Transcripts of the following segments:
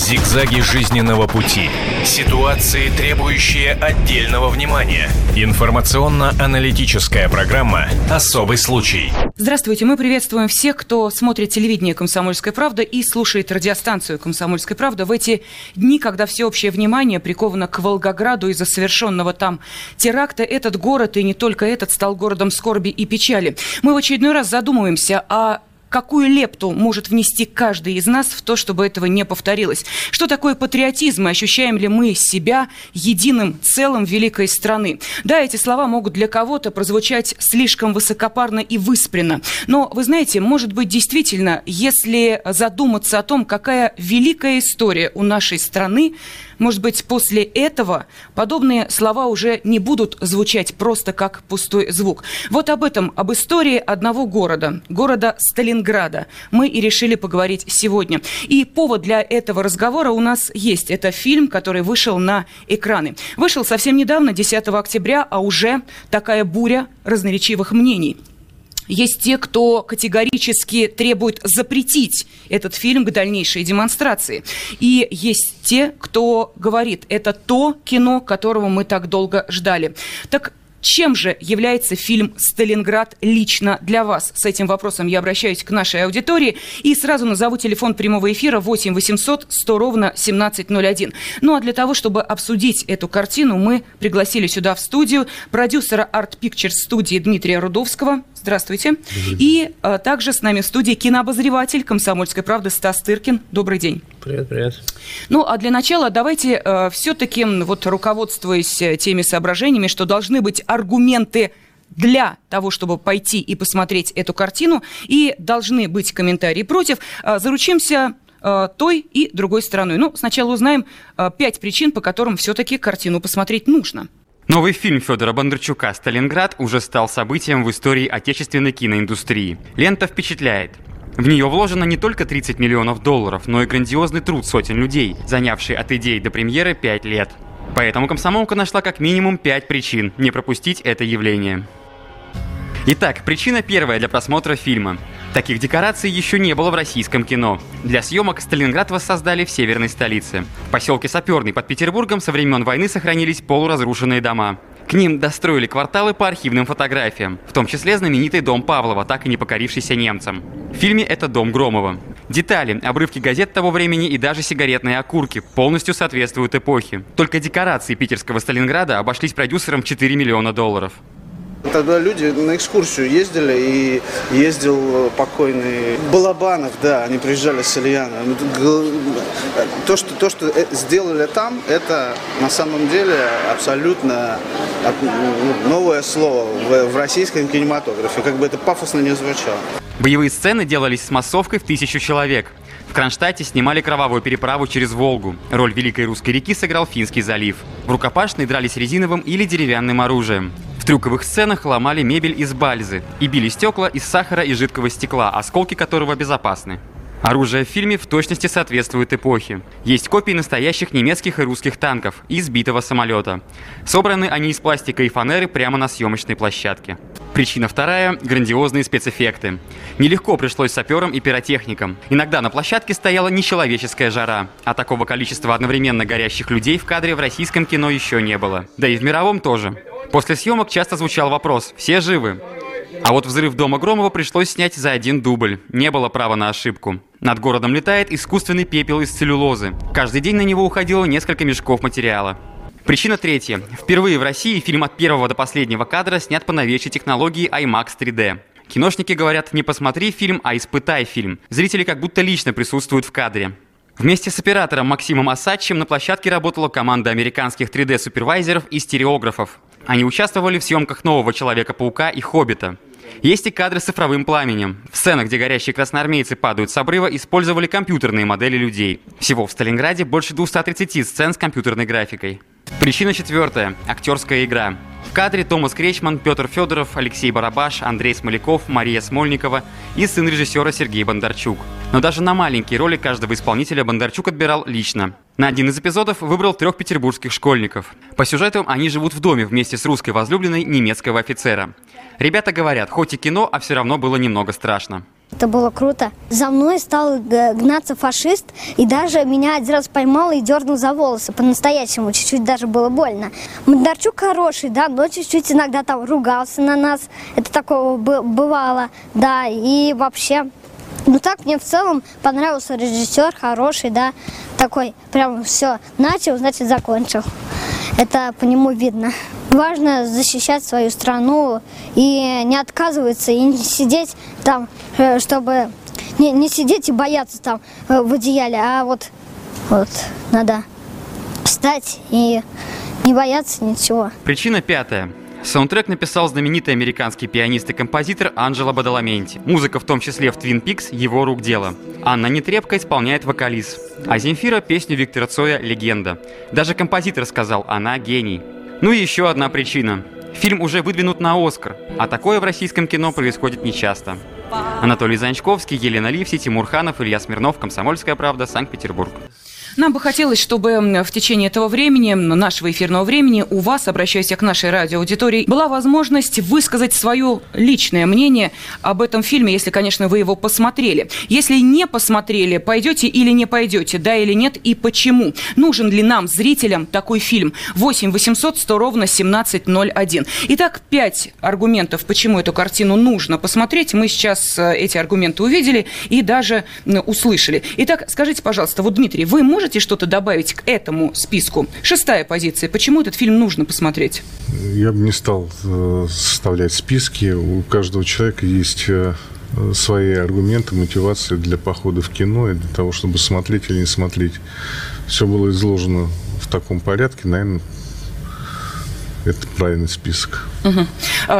Зигзаги жизненного пути. Ситуации, требующие отдельного внимания. Информационно-аналитическая программа «Особый случай». Здравствуйте, мы приветствуем всех, кто смотрит телевидение «Комсомольская правда» и слушает радиостанцию «Комсомольская правда» в эти дни, когда всеобщее внимание приковано к Волгограду из-за совершенного там теракта. Этот город, и не только этот, стал городом скорби и печали. Мы в очередной раз задумываемся о какую лепту может внести каждый из нас в то, чтобы этого не повторилось. Что такое патриотизм и ощущаем ли мы себя единым целым великой страны? Да, эти слова могут для кого-то прозвучать слишком высокопарно и выспренно. Но, вы знаете, может быть, действительно, если задуматься о том, какая великая история у нашей страны, может быть, после этого подобные слова уже не будут звучать просто как пустой звук. Вот об этом, об истории одного города, города Сталинграда, мы и решили поговорить сегодня. И повод для этого разговора у нас есть. Это фильм, который вышел на экраны. Вышел совсем недавно, 10 октября, а уже такая буря разноречивых мнений. Есть те, кто категорически требует запретить этот фильм к дальнейшей демонстрации. И есть те, кто говорит, это то кино, которого мы так долго ждали. Так чем же является фильм «Сталинград» лично для вас? С этим вопросом я обращаюсь к нашей аудитории и сразу назову телефон прямого эфира 8 800 100 ровно 1701. Ну а для того, чтобы обсудить эту картину, мы пригласили сюда в студию продюсера Art Pictures студии Дмитрия Рудовского. Здравствуйте. И а, также с нами в студии кинообозреватель «Комсомольской правды» Стас Тыркин. Добрый день. Привет, привет. Ну, а для начала давайте а, все-таки, вот руководствуясь э, теми соображениями, что должны быть аргументы для того, чтобы пойти и посмотреть эту картину, и должны быть комментарии против, а, заручимся той и другой стороной. Ну, сначала узнаем пять причин, по которым все-таки картину посмотреть нужно. Новый фильм Федора Бондарчука «Сталинград» уже стал событием в истории отечественной киноиндустрии. Лента впечатляет. В нее вложено не только 30 миллионов долларов, но и грандиозный труд сотен людей, занявший от идеи до премьеры 5 лет. Поэтому комсомолка нашла как минимум 5 причин не пропустить это явление. Итак, причина первая для просмотра фильма. Таких декораций еще не было в российском кино. Для съемок Сталинград воссоздали в северной столице. В поселке Саперный под Петербургом со времен войны сохранились полуразрушенные дома. К ним достроили кварталы по архивным фотографиям, в том числе знаменитый дом Павлова, так и не покорившийся немцам. В фильме это дом Громова. Детали, обрывки газет того времени и даже сигаретные окурки полностью соответствуют эпохе. Только декорации питерского Сталинграда обошлись продюсерам в 4 миллиона долларов. Тогда люди на экскурсию ездили, и ездил покойный Балабанов, да, они приезжали с Ильяна. Ну, то, что, то, что э, сделали там, это на самом деле абсолютно ну, новое слово в, российском кинематографе, как бы это пафосно не звучало. Боевые сцены делались с массовкой в тысячу человек. В Кронштадте снимали кровавую переправу через Волгу. Роль Великой Русской реки сыграл Финский залив. В рукопашной дрались резиновым или деревянным оружием. В трюковых сценах ломали мебель из бальзы и били стекла из сахара и жидкого стекла, осколки которого безопасны. Оружие в фильме в точности соответствует эпохе. Есть копии настоящих немецких и русских танков и сбитого самолета. Собраны они из пластика и фанеры прямо на съемочной площадке. Причина вторая – грандиозные спецэффекты. Нелегко пришлось саперам и пиротехникам. Иногда на площадке стояла нечеловеческая жара, а такого количества одновременно горящих людей в кадре в российском кино еще не было. Да и в мировом тоже. После съемок часто звучал вопрос «Все живы?». А вот взрыв дома Громова пришлось снять за один дубль. Не было права на ошибку. Над городом летает искусственный пепел из целлюлозы. Каждый день на него уходило несколько мешков материала. Причина третья. Впервые в России фильм от первого до последнего кадра снят по новейшей технологии IMAX 3D. Киношники говорят, не посмотри фильм, а испытай фильм. Зрители как будто лично присутствуют в кадре. Вместе с оператором Максимом Осадчим на площадке работала команда американских 3D-супервайзеров и стереографов. Они участвовали в съемках нового Человека-паука и Хоббита. Есть и кадры с цифровым пламенем. В сценах, где горящие красноармейцы падают с обрыва, использовали компьютерные модели людей. Всего в Сталинграде больше 230 сцен с компьютерной графикой. Причина четвертая – актерская игра. В кадре Томас Кречман, Петр Федоров, Алексей Барабаш, Андрей Смоляков, Мария Смольникова и сын режиссера Сергей Бондарчук. Но даже на маленькие роли каждого исполнителя Бондарчук отбирал лично. На один из эпизодов выбрал трех петербургских школьников. По сюжету они живут в доме вместе с русской возлюбленной немецкого офицера. Ребята говорят, хоть и кино, а все равно было немного страшно. Это было круто. За мной стал гнаться фашист, и даже меня один раз поймал и дернул за волосы. По-настоящему, чуть-чуть даже было больно. Модарчук хороший, да, но чуть-чуть иногда там ругался на нас. Это такого бывало, да, и вообще... Ну так мне в целом понравился режиссер, хороший, да, такой, прям все, начал, значит, закончил. Это по нему видно. Важно защищать свою страну и не отказываться, и не сидеть там, э, чтобы не, не сидеть и бояться там э, в одеяле, а вот, вот надо встать и не бояться ничего. Причина пятая. Саундтрек написал знаменитый американский пианист и композитор Анджело Бадаламенти. Музыка в том числе в Twin Peaks его рук дело. Анна Нетребко исполняет вокализ. А Земфира песню Виктора Цоя «Легенда». Даже композитор сказал «она гений». Ну и еще одна причина. Фильм уже выдвинут на Оскар, а такое в российском кино происходит нечасто. Анатолий Занчковский, Елена Ливси, Тимур Ханов, Илья Смирнов, Комсомольская правда, Санкт-Петербург. Нам бы хотелось, чтобы в течение этого времени, нашего эфирного времени, у вас, обращаясь к нашей радиоаудитории, была возможность высказать свое личное мнение об этом фильме, если, конечно, вы его посмотрели. Если не посмотрели, пойдете или не пойдете, да или нет, и почему. Нужен ли нам, зрителям, такой фильм? 8 800 100 ровно 1701. Итак, пять аргументов, почему эту картину нужно посмотреть. Мы сейчас э, эти аргументы увидели и даже услышали. Итак, скажите, пожалуйста, вот, Дмитрий, вы можете можете что-то добавить к этому списку? Шестая позиция. Почему этот фильм нужно посмотреть? Я бы не стал э, составлять списки. У каждого человека есть э, свои аргументы, мотивации для похода в кино и для того, чтобы смотреть или не смотреть. Все было изложено в таком порядке, наверное, это правильный список. Угу.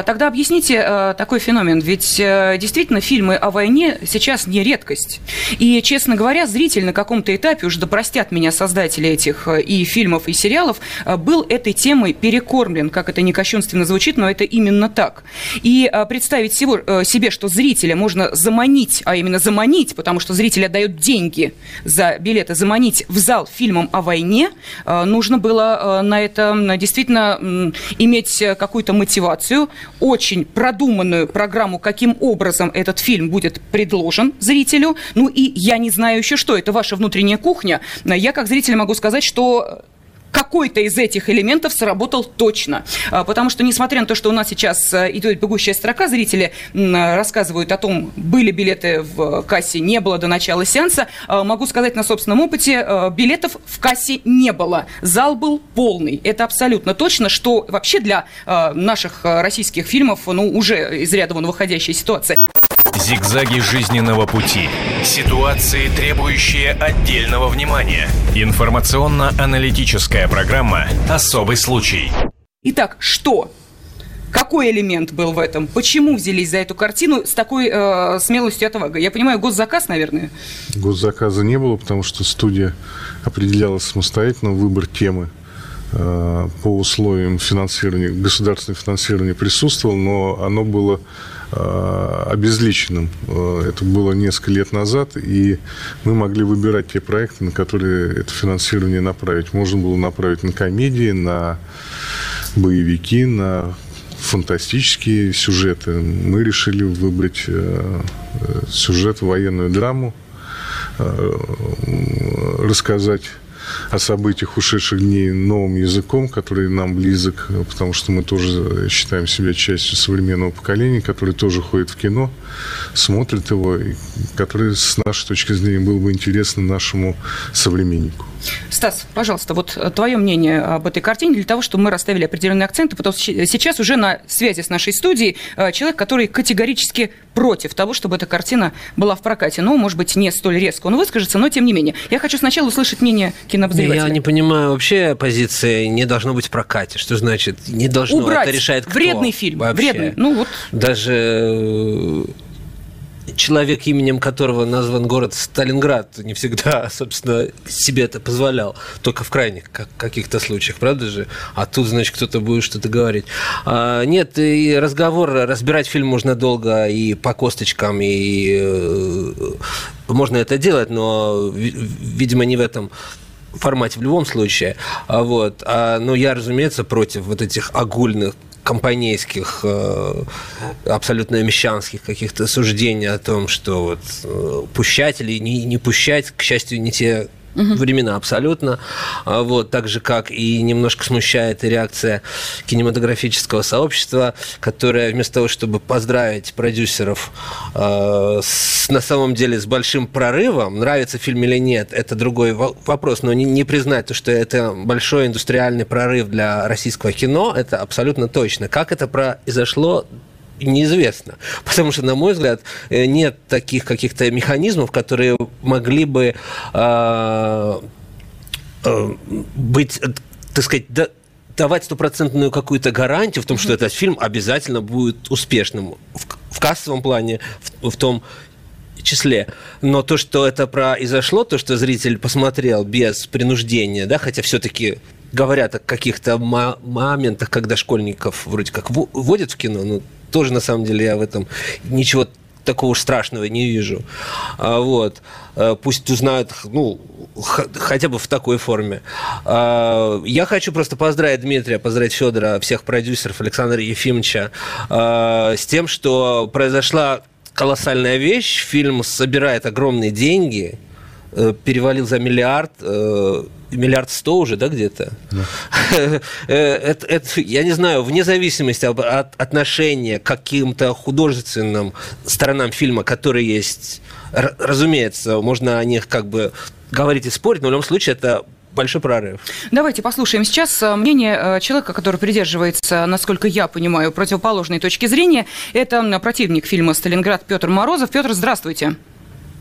Тогда объясните э, такой феномен. Ведь э, действительно фильмы о войне сейчас не редкость. И, честно говоря, зритель на каком-то этапе, уже допростят меня создатели этих э, и фильмов, и сериалов, был этой темой перекормлен. Как это не кощунственно звучит, но это именно так. И представить всего, себе, что зрителя можно заманить, а именно заманить, потому что зритель отдает деньги за билеты, заманить в зал фильмом о войне, нужно было на это действительно иметь э, какую-то мотивацию, очень продуманную программу, каким образом этот фильм будет предложен зрителю. Ну и я не знаю еще что, это ваша внутренняя кухня. Я как зритель могу сказать, что какой-то из этих элементов сработал точно. А, потому что, несмотря на то, что у нас сейчас э, идет бегущая строка, зрители рассказывают о том, были билеты в кассе, не было до начала сеанса, а, могу сказать на собственном опыте, э, билетов в кассе не было. Зал был полный. Это абсолютно точно, что вообще для э, наших российских фильмов, ну, уже из ряда вон выходящая ситуация. Зигзаги жизненного пути. Ситуации, требующие отдельного внимания. Информационно-аналитическая программа «Особый случай». Итак, что? Какой элемент был в этом? Почему взялись за эту картину с такой э, смелостью отвага? Я понимаю, госзаказ, наверное? Госзаказа не было, потому что студия определяла самостоятельно выбор темы э, по условиям финансирования, государственное финансирование присутствовало, но оно было обезличенным. Э, это было несколько лет назад, и мы могли выбирать те проекты, на которые это финансирование направить. Можно было направить на комедии, на боевики, на фантастические сюжеты. Мы решили выбрать э, сюжет военную драму, рассказать о событиях ушедших дней новым языком, который нам близок, потому что мы тоже считаем себя частью современного поколения, который тоже ходит в кино, смотрит его, и который с нашей точки зрения был бы интересен нашему современнику. Стас, пожалуйста, вот твое мнение об этой картине для того, чтобы мы расставили определенные акценты, потому что сейчас уже на связи с нашей студией э, человек, который категорически против того, чтобы эта картина была в прокате. Ну, может быть, не столь резко он выскажется, но тем не менее. Я хочу сначала услышать мнение кинообозревателя. Я не понимаю вообще позиции «не должно быть в прокате». Что значит «не должно»? Убрать. Это решает кто? Вредный фильм. Вообще. Вредный. Ну, вот. Даже э, человек, именем которого назван город Сталинград, не всегда, собственно, себе это позволял. Только в крайних каких-то случаях, правда же? А тут, значит, кто-то будет что-то говорить. А, нет, и разговор, разбирать фильм можно долго и по косточкам, и э, можно это делать, но, видимо, не в этом формате в любом случае. А вот. А, но я, разумеется, против вот этих огульных компанейских, э, абсолютно мещанских каких-то суждений о том, что вот э, пущать или не, не пущать, к счастью, не те угу. времена абсолютно. А вот, так же, как и немножко смущает реакция кинематографического сообщества, которое вместо того, чтобы поздравить продюсеров э, с, на самом деле с большим прорывом, нравится фильм или нет, это другой вопрос, но не, не признать то, что это большой индустриальный прорыв для российского кино, это абсолютно точно. Как это произошло, неизвестно. Потому что, на мой взгляд, э, нет таких каких-то механизмов, которые могли бы э, э, быть, так сказать, давать стопроцентную какую-то гарантию в том, что этот фильм обязательно будет успешным в, в кассовом плане, в, в том числе. Но то, что это произошло, то, что зритель посмотрел без принуждения, да, хотя все-таки говорят о каких-то моментах, когда школьников вроде как вводят в кино, ну, тоже, на самом деле, я в этом ничего такого страшного не вижу. А, вот. А, пусть узнают, ну, хотя бы в такой форме. А, я хочу просто поздравить Дмитрия, поздравить Федора, всех продюсеров, Александра Ефимовича с тем, что произошла колоссальная вещь. Фильм собирает огромные деньги – Э, перевалил за миллиард, э, миллиард сто уже, да, где-то? Да. Э, это, это, я не знаю, вне зависимости от отношения к каким-то художественным сторонам фильма, которые есть, разумеется, можно о них как бы говорить и спорить, но в любом случае это большой прорыв. Давайте послушаем сейчас мнение человека, который придерживается, насколько я понимаю, противоположной точки зрения. Это противник фильма «Сталинград» Петр Морозов. Петр, здравствуйте. А,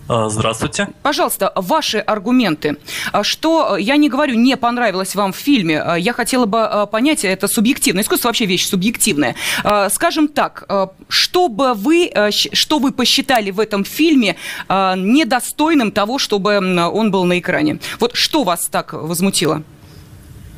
здравствуйте. Пожалуйста, ваши аргументы. А что, я не говорю, не понравилось вам в фильме, а я хотела бы понять, это субъективно. Искусство вообще вещь субъективная. Скажем так, что бы вы, что вы посчитали в этом фильме недостойным того, чтобы он был на экране? Вот что вас так возмутило?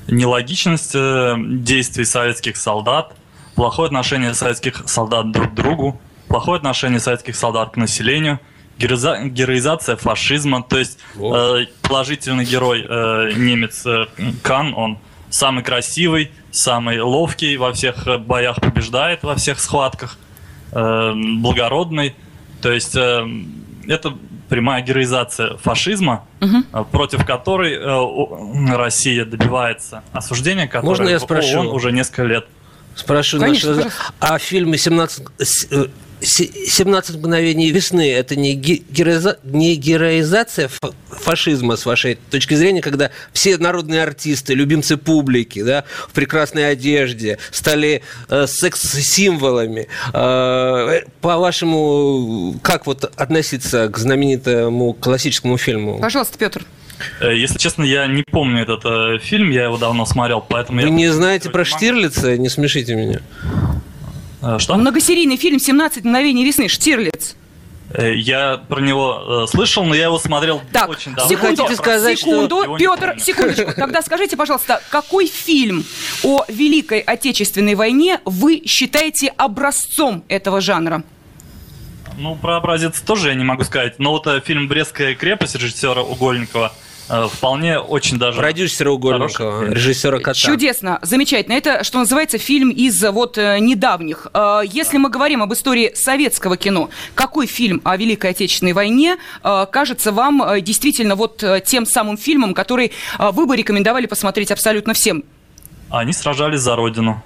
Нелогичность э, действий советских солдат, плохое отношение советских солдат друг к другу, плохое отношение советских солдат к населению – героиза- героизация фашизма. То есть э, положительный герой э, немец э, Кан, он самый красивый, самый ловкий, во всех э, боях побеждает, во всех схватках, э, благородный. То есть э, это прямая героизация фашизма, угу. против которой э, Россия добивается осуждения, которое Можно я спрошу? ООН уже несколько лет. Спрошу Конечно, наш... А в фильме 17 17 мгновений весны – это не, героиза, не героизация фашизма, с вашей точки зрения, когда все народные артисты, любимцы публики, да, в прекрасной одежде стали э, секс-символами. Э, по-вашему, как вот относиться к знаменитому классическому фильму? Пожалуйста, Петр. Э, если честно, я не помню этот э, фильм, я его давно смотрел, поэтому... Вы я не знаете про Штирлица? Не смешите меня. А, что? Многосерийный фильм «17 мгновений весны», Штирлиц. Э, я про него э, слышал, но я его смотрел так, очень давно. Секунду, сказать, секунду, что... Петр, секундочку. Тогда скажите, пожалуйста, какой фильм о Великой Отечественной войне вы считаете образцом этого жанра? Ну, про образец тоже я не могу сказать. Но вот э, фильм «Брестская крепость» режиссера Угольникова – вполне очень даже... Продюсера Угольникова, режиссера Кота. Чудесно, замечательно. Это, что называется, фильм из вот э, недавних. Э, если мы говорим об истории советского кино, какой фильм о Великой Отечественной войне кажется вам действительно вот тем самым фильмом, который вы бы рекомендовали посмотреть абсолютно всем? Они сражались за Родину.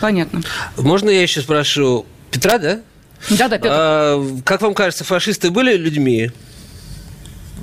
Понятно. Можно я еще спрошу Петра, да? Да, да, Петр. А, как вам кажется, фашисты были людьми?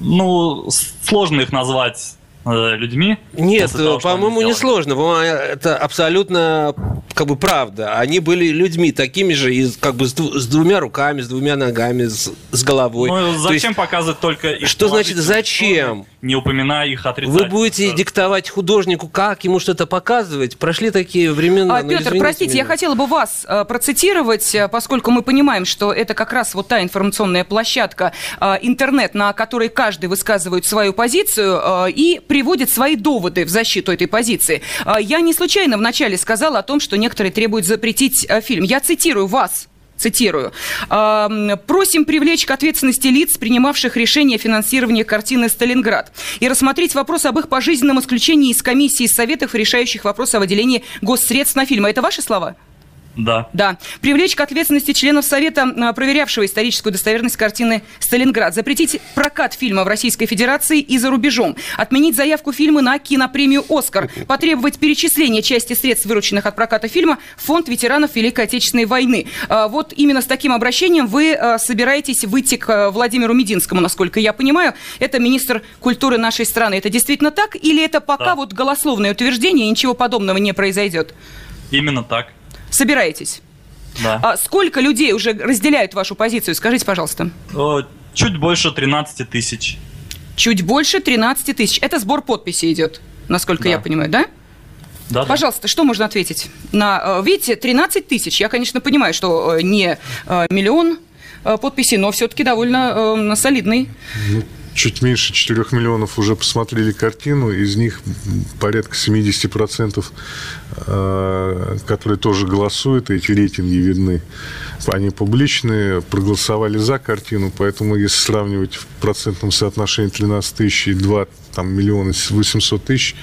Ну, сложно их назвать людьми. Нет, по-моему, не сложно. Это абсолютно как бы правда. Они были людьми такими же, и, как бы с, с двумя руками, с двумя ногами, с, с головой. Ну, зачем есть, показывать только их Что значит зачем? Не упоминая их отрицательно. Вы будете диктовать художнику, как ему что-то показывать. Прошли такие времена. А, Петр, простите, меня. я хотела бы вас э, процитировать, э, поскольку мы понимаем, что это как раз вот та информационная площадка, э, интернет, на которой каждый высказывает свою позицию э, и приводит свои доводы в защиту этой позиции. Э, я не случайно вначале сказала о том, что некоторые требуют запретить э, фильм. Я цитирую вас цитирую, «Просим привлечь к ответственности лиц, принимавших решение о финансировании картины «Сталинград» и рассмотреть вопрос об их пожизненном исключении из комиссии советов, решающих вопрос о выделении госсредств на фильмы». Это ваши слова? Да. Да. Привлечь к ответственности членов Совета, а, проверявшего историческую достоверность картины «Сталинград». Запретить прокат фильма в Российской Федерации и за рубежом. Отменить заявку фильма на кинопремию «Оскар». Потребовать перечисления части средств, вырученных от проката фильма, в фонд ветеранов Великой Отечественной войны. А, вот именно с таким обращением вы а, собираетесь выйти к Владимиру Мединскому, насколько я понимаю. Это министр культуры нашей страны. Это действительно так? Или это пока да. вот голословное утверждение, и ничего подобного не произойдет? Именно так собираетесь? Да. А сколько людей уже разделяют вашу позицию? Скажите, пожалуйста. Чуть больше 13 тысяч. Чуть больше 13 тысяч. Это сбор подписи идет, насколько да. я понимаю, да? Да, Пожалуйста, да. что можно ответить? На, э, видите, 13 тысяч. Я, конечно, понимаю, что э, не э, миллион подписей, но все-таки довольно солидный. Ну, чуть меньше 4 миллионов уже посмотрели картину, из них порядка 70%, э, которые тоже голосуют, эти рейтинги видны. Они публичные, проголосовали за картину, поэтому если сравнивать в процентном соотношении 13 тысяч и 2 там миллиона 800 тысяч,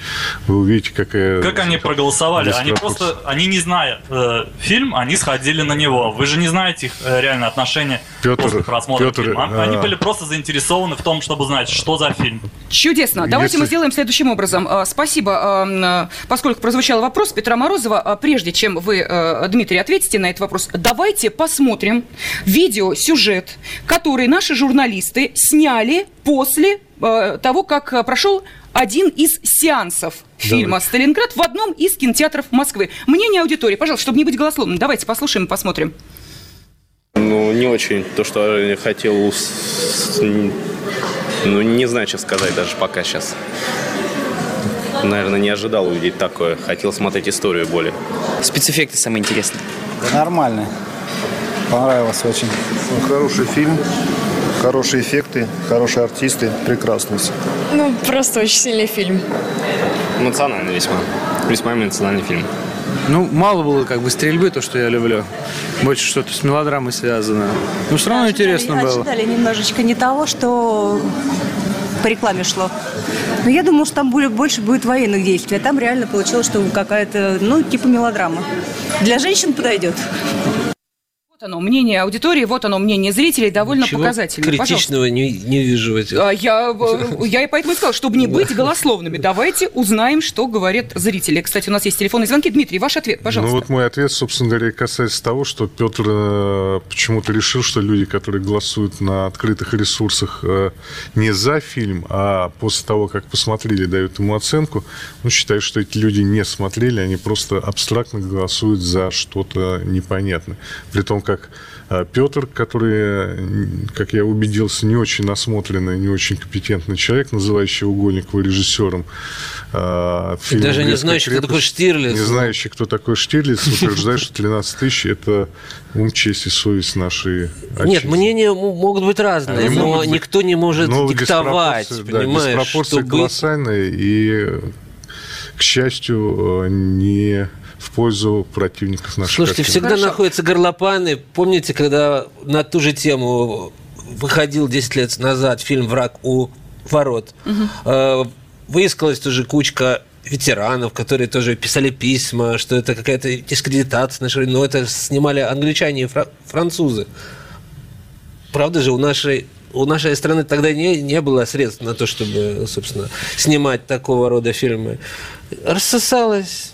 вы увидите, какая... Как они проголосовали? Они просто, они не знают э, фильм, они сходили на него. Вы же не знаете их э, реально отношения Петр, после просмотра Петр, фильма. А... Они были просто заинтересованы в том, чтобы знать, что за фильм. Чудесно. Давайте Если... мы сделаем следующим образом. А, спасибо. Поскольку прозвучал вопрос Петра Морозова, а, прежде чем вы, Дмитрий, ответите на этот вопрос, давайте посмотрим видеосюжет, который наши журналисты сняли после того, как прошел один из сеансов фильма Давайте. «Сталинград» в одном из кинотеатров Москвы. Мнение аудитории, пожалуйста, чтобы не быть голословным. Давайте послушаем и посмотрим. Ну, не очень то, что я хотел ну, не знаю, что сказать даже пока сейчас. Наверное, не ожидал увидеть такое. Хотел смотреть историю более. Спецэффекты самые интересные. Да нормально. Понравилось очень. Ну, хороший фильм, хорошие эффекты, хорошие артисты, прекрасно все. Ну, просто очень сильный фильм. Эмоциональный весьма. Весьма эмоциональный фильм. Ну, мало было как бы стрельбы, то, что я люблю. Больше что-то с мелодрамой связано. Но все равно да, интересно ожидали, было. Ожидали немножечко не того, что по рекламе шло. Но я думала, что там больше будет военных действий. А там реально получилось, что какая-то, ну, типа мелодрама. Для женщин подойдет. Вот оно, мнение аудитории, вот оно, мнение зрителей, довольно Ничего показательное. критичного не, не вижу в этих. А, я, я и поэтому и сказал, чтобы не быть голословными, давайте узнаем, что говорят зрители. Кстати, у нас есть телефонные звонки. Дмитрий, ваш ответ, пожалуйста. Ну вот мой ответ, собственно говоря, касается того, что Петр э, почему-то решил, что люди, которые голосуют на открытых ресурсах э, не за фильм, а после того, как посмотрели, дают ему оценку, ну, считаю, что эти люди не смотрели, они просто абстрактно голосуют за что-то непонятное. При том, как а, Петр, который, как я убедился, не очень насмотренный, не очень компетентный человек, называющий Угольникова режиссером. Э, даже не знающий, кто такой Штирлиц. Не знающий, кто такой Штирлиц, утверждает, что 13 тысяч – это ум, честь и совесть нашей Нет, мнения могут быть разные, Они но быть, никто не может диктовать, понимаешь? Да, диспропорция колоссальная, и, к счастью, не в пользу противников наших. Слушайте, картин. всегда Хорошо. находятся горлопаны. Помните, когда на ту же тему выходил 10 лет назад фильм «Враг у ворот», угу. выискалась тоже кучка ветеранов, которые тоже писали письма, что это какая-то дискредитация нашей, но это снимали англичане и французы. Правда же, у нашей у нашей страны тогда не, не было средств на то, чтобы, собственно, снимать такого рода фильмы. Рассосалось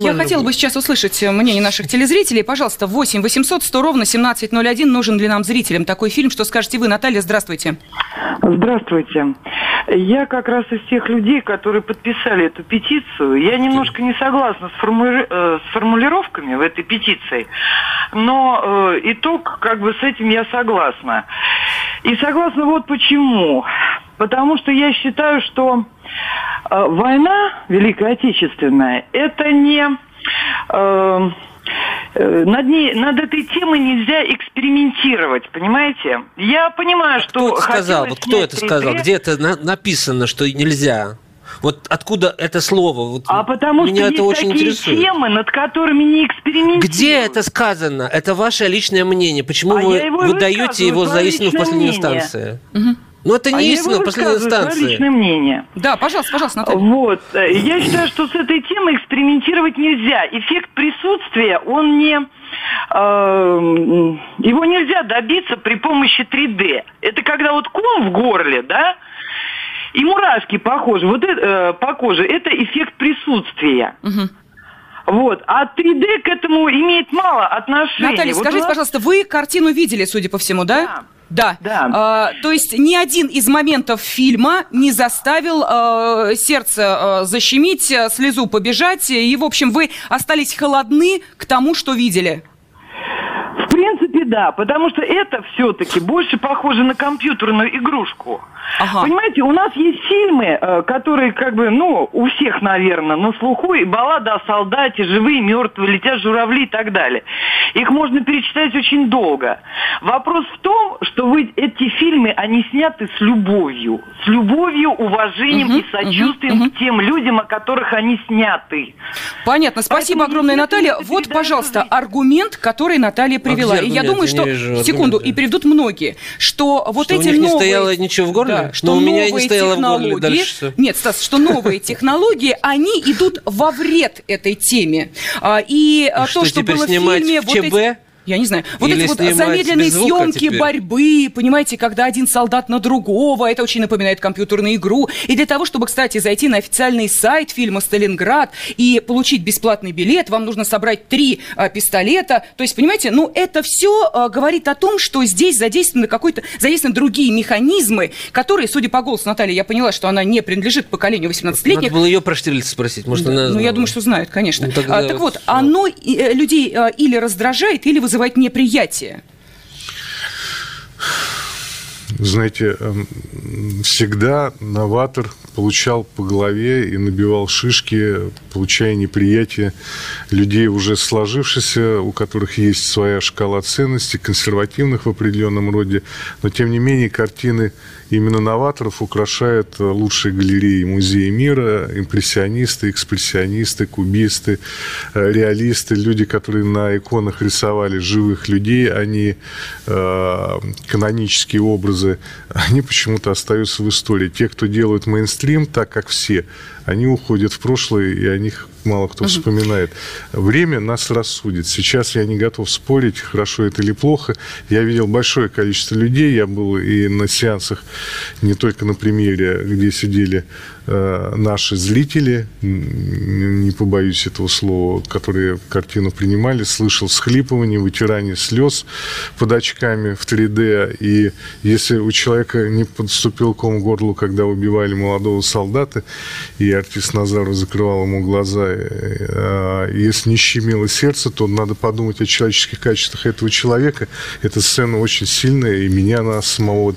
Я хотела бы сейчас услышать мнение наших телезрителей. Пожалуйста, 8 800 100 ровно 1701. Нужен ли нам зрителям такой фильм? Что скажете вы, Наталья? Здравствуйте. Здравствуйте. Я как раз из тех людей, которые подписали эту петицию. Я немножко не согласна с, формули... Э, с формулировками в этой петиции, но э, итог, как бы с этим я согласна. И согласна вот почему. Потому что я считаю, что э, война Великая Отечественная, это не... Э, э, над, ней, над этой темой нельзя экспериментировать, понимаете? Я понимаю, что... Кто это сказал? Вот кто это сказал? 3D. Где это на- написано, что нельзя? Вот откуда это слово? Вот А потому меня что это есть очень такие интересует. темы, над которыми не экспериментируют. Где это сказано? Это ваше личное мнение. Почему А вы выдаете его за истину в личное последней мнение. инстанции? Ну, это А не я истина последней свое инстанции. личное мнение. Да, пожалуйста, пожалуйста, Наталья. Вот. Я считаю, что с этой темой экспериментировать нельзя. Эффект присутствия, он не... э, его нельзя добиться при помощи 3D. Это когда вот ком в горле, да, и мурашки похожи, вот это, э, по коже, это эффект присутствия. Вот. А 3D к этому имеет мало отношения. Наталья, Вот скажите, нас- пожалуйста, вы картину видели, судя по всему, да? Да. А, то есть ни один из моментов фильма не заставил э, сердце э, защемить, э, слезу побежать, и, в общем, вы остались холодны к тому, что видели. Да, потому что это все-таки больше похоже на компьютерную игрушку. Понимаете, у нас есть фильмы, э, которые как бы, ну, у всех, наверное, на слуху, и баллада о солдате, живые, мертвые, летят журавли и так далее. Их можно перечитать очень долго. Вопрос в том, что вы, эти фильмы, они сняты с любовью. С любовью, уважением и сочувствием к тем людям, о которых они сняты. Понятно. Спасибо огромное, Наталья. Вот, пожалуйста, аргумент, который Наталья привела. где и я аргумент? Думаю, что... не вижу секунду, и приведут многие, что вот Что у эти них не новые... стояло ничего в горле? Да, что у меня и не стояло в горле. технологии- Дальше что? Нет, Стас, что новые технологии, они идут во вред этой теме. А, И а, что, то, что теперь было в фильме... в вот ЧБ? эти- Я не знаю. Вот Или эти вот замедленные съемки теперь? борьбы, понимаете, когда один солдат на другого, это очень напоминает компьютерную игру. И для того, чтобы, кстати, зайти на официальный сайт фильма «Сталинград» и получить бесплатный билет, вам нужно собрать три а, пистолета. То есть, понимаете, ну это все говорит о том, что здесь задействованы какой-то, задействованы другие механизмы, которые, судя по голосу Натальи, я поняла, что она не принадлежит поколению 18-летних. Надо было ее про Штирлица спросить. Может, она Ну, я думаю, что знают, конечно. Ну, тогда А, так вот, оно э, людей э, или раздражает, или вызывает неприятие. Знаете, эм, всегда новатор получал по голове и набивал шишки, получая неприятие людей, уже сложившихся, у которых есть своя шкала ценностей, консервативных в определенном роде. Но, тем не менее, картины именно новаторов украшают э, лучшие галереи музея мира, импрессионисты, экспрессионисты, кубисты, э, реалисты, люди, которые на иконах рисовали живых людей, они э, канонические образы, они почему-то остаются в истории. Те, кто делают мейнстрим, так как все, они уходят в прошлое, и о них мало кто вспоминает. Время нас рассудит. Сейчас я не готов спорить, хорошо это или плохо. Я видел большое количество людей, я был и на сеансах, не только на премьере, где сидели наши зрители, не побоюсь этого слова, которые картину принимали, слышал схлипывание, вытирание слез под очками в 3D. И если у человека не подступил ком горлу, когда убивали молодого солдата, и артист Назаров закрывал ему глаза, э, если не щемило сердце, то надо подумать о человеческих качествах этого человека. Эта сцена очень сильная, и меня она самого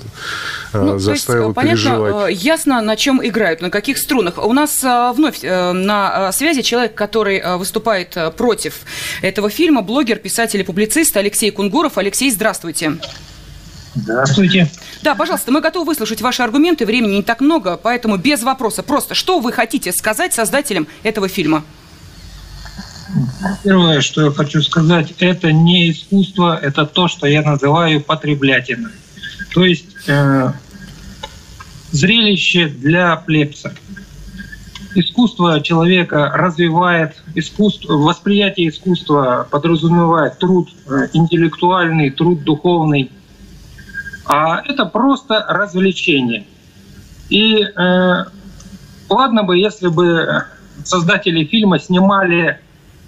э, Ну, есть, заставила э, понятно, переживать. э, ясно, на чем играют, на каких струнах. У нас э, вновь э, на э, связи человек, который выступает против этого фильма, блогер, писатель и публицист Алексей Кунгуров. Алексей, здравствуйте. Здравствуйте. Да, пожалуйста, мы готовы выслушать ваши аргументы, времени не так много, поэтому без вопроса. Просто что вы хотите сказать создателям этого фильма? Первое, что я хочу сказать, это не искусство, это то, что я называю потреблятиной. То есть э, зрелище для плебса. Искусство человека развивает, искусство, восприятие искусства подразумевает труд э, интеллектуальный, труд духовный. А это просто развлечение. И э, ладно бы, если бы создатели фильма снимали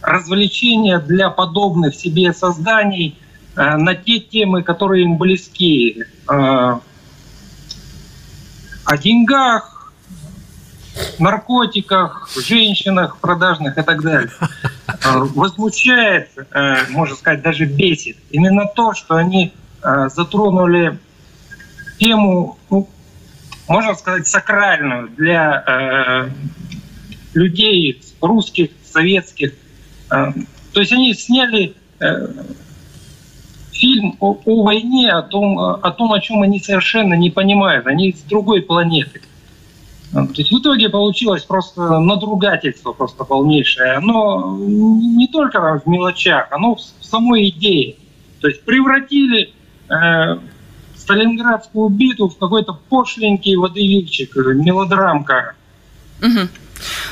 развлечения для подобных себе созданий э, на те темы, которые им близки. Э, о деньгах, наркотиках, женщинах продажных и так далее. Э, возмущает, э, можно сказать, даже бесит именно то, что они э, затронули тему, ну, можно сказать, сакральную для людей русских, советских. То есть они сняли фильм о, о войне, о том, о том, о чем они совершенно не понимают. Они с другой планеты. То есть в итоге получилось просто надругательство просто полнейшее. Оно не только в мелочах, оно в самой идее. То есть превратили э, Сталинградскую битву в какой-то пошленький водевильчик, мелодрамка. Угу.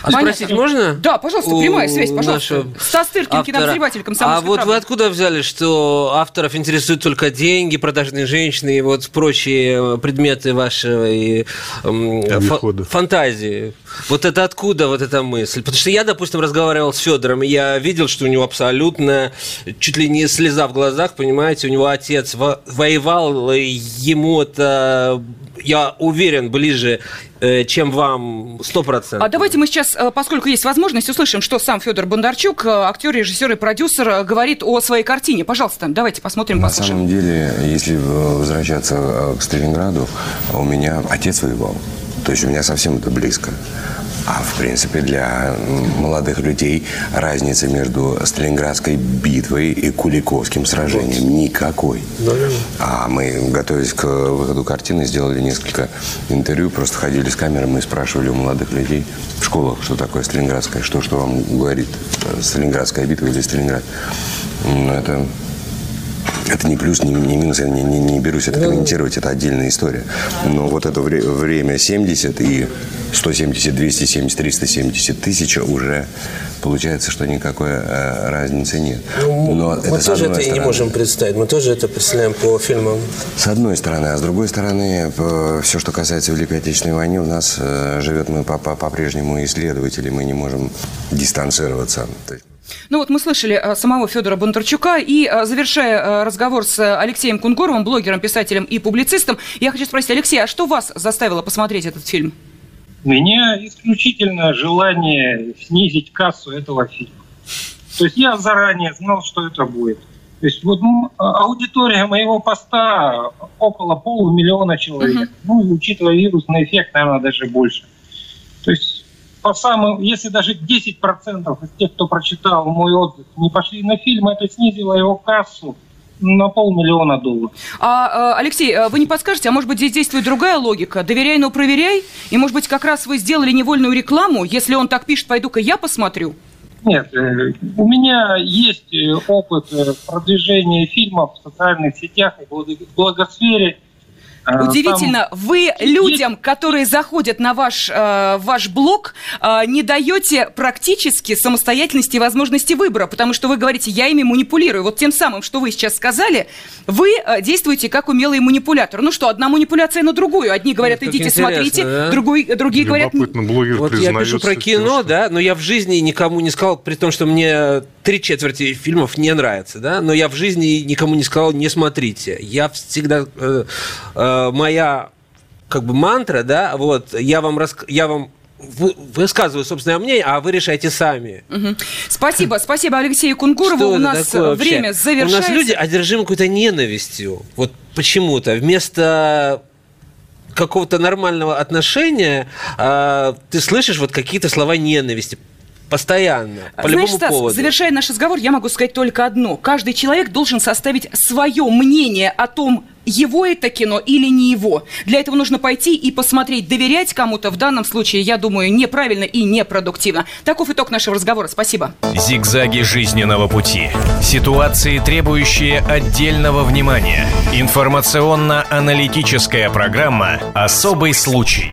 А Понятно. спросить можно? Да, пожалуйста, прямая связь, пожалуйста. Стас Тыркин, кинообозреватель А вот правды. вы откуда взяли, что авторов интересуют только деньги, продажные женщины и вот прочие предметы вашей фа- фантазии? Вот это откуда вот эта мысль? Потому что я, допустим, разговаривал с Федором, и я видел, что у него абсолютно чуть ли не слеза в глазах, понимаете, у него отец воевал, ему это, я уверен, ближе Э, чем вам 100%. А давайте мы сейчас, э, поскольку есть возможность, услышим, что сам Федор Бондарчук, э, актер, режиссер и продюсер, говорит о своей картине. Пожалуйста, давайте посмотрим, На послушаем. самом деле, если возвращаться к Сталинграду, у меня отец воевал. То есть у меня совсем это близко. А в принципе для молодых людей разницы между Сталинградской битвой и Куликовским сражением никакой. А мы, готовясь к выходу картины, сделали несколько интервью, просто ходили с камерами и спрашивали у молодых людей в школах, что такое Сталинградская, что, что вам говорит э, Сталинградская битва или Сталинград. Ну, это это не плюс, не, не минус, я не, не, не берусь это комментировать, это отдельная история. Но вот это вре- время 70 и 170, 270, 370 тысяч уже получается, что никакой э, разницы нет. Ну, Но мы это, тоже это стороны, не можем представить, мы тоже это представляем по фильмам. С одной стороны, а с другой стороны, все, что касается Великой Отечественной войны, у нас э, живет мы по-прежнему исследователи, мы не можем дистанцироваться. Ну вот мы слышали а, самого Федора Бондарчука, и а, завершая а, разговор с Алексеем Кунгоровым, блогером, писателем и публицистом, я хочу спросить, Алексей, а что вас заставило посмотреть этот фильм? Меня исключительно желание снизить кассу этого фильма. То есть я заранее знал, что это будет. То есть вот аудитория моего поста около полумиллиона человек. Uh-huh. Ну, учитывая вирусный эффект, наверное, даже больше. То есть по самым, если даже 10% из тех, кто прочитал мой отзыв, не пошли на фильм, это снизило его кассу на полмиллиона долларов. А, а Алексей, а вы не подскажете, а может быть здесь действует другая логика? Доверяй, но проверяй? И может быть как раз вы сделали невольную рекламу? Если он так пишет, пойду-ка я посмотрю. Нет, э, у меня есть э, опыт э, продвижения фильмов в социальных сетях и благосфере. А, Удивительно, Там... вы людям, которые заходят на ваш, э, ваш блог, э, не даете практически самостоятельности и возможности выбора, потому что вы говорите, я ими манипулирую. Вот тем самым, что вы сейчас сказали, вы э, действуете как умелый манипулятор. Ну что, одна манипуляция на другую. Одни говорят, ну, идите, смотрите, да? другой, другие говорят... блогер Вот я пишу про кино, да, но я в жизни никому не сказал, при том, что мне три четверти фильмов не нравится, да, но я в жизни никому не сказал, не смотрите. Я всегда... Э, э, Э, моя как бы мантра, да, вот, я вам, рас... я вам высказываю собственное мнение, а вы решайте сами. Угу. Спасибо, спасибо Алексею Кунгурову. Что У нас время вообще? завершается. У нас люди одержимы какой-то ненавистью. Вот почему-то. Вместо какого-то нормального отношения э, ты слышишь вот какие-то слова ненависти. Постоянно. По Знаешь, Стас, поводу. завершая наш разговор, я могу сказать только одно. Каждый человек должен составить свое мнение о том, его это кино или не его. Для этого нужно пойти и посмотреть. Доверять кому-то в данном случае, я думаю, неправильно и непродуктивно. Таков итог нашего разговора. Спасибо. Зигзаги жизненного пути. Ситуации, требующие отдельного внимания. Информационно-аналитическая программа «Особый случай».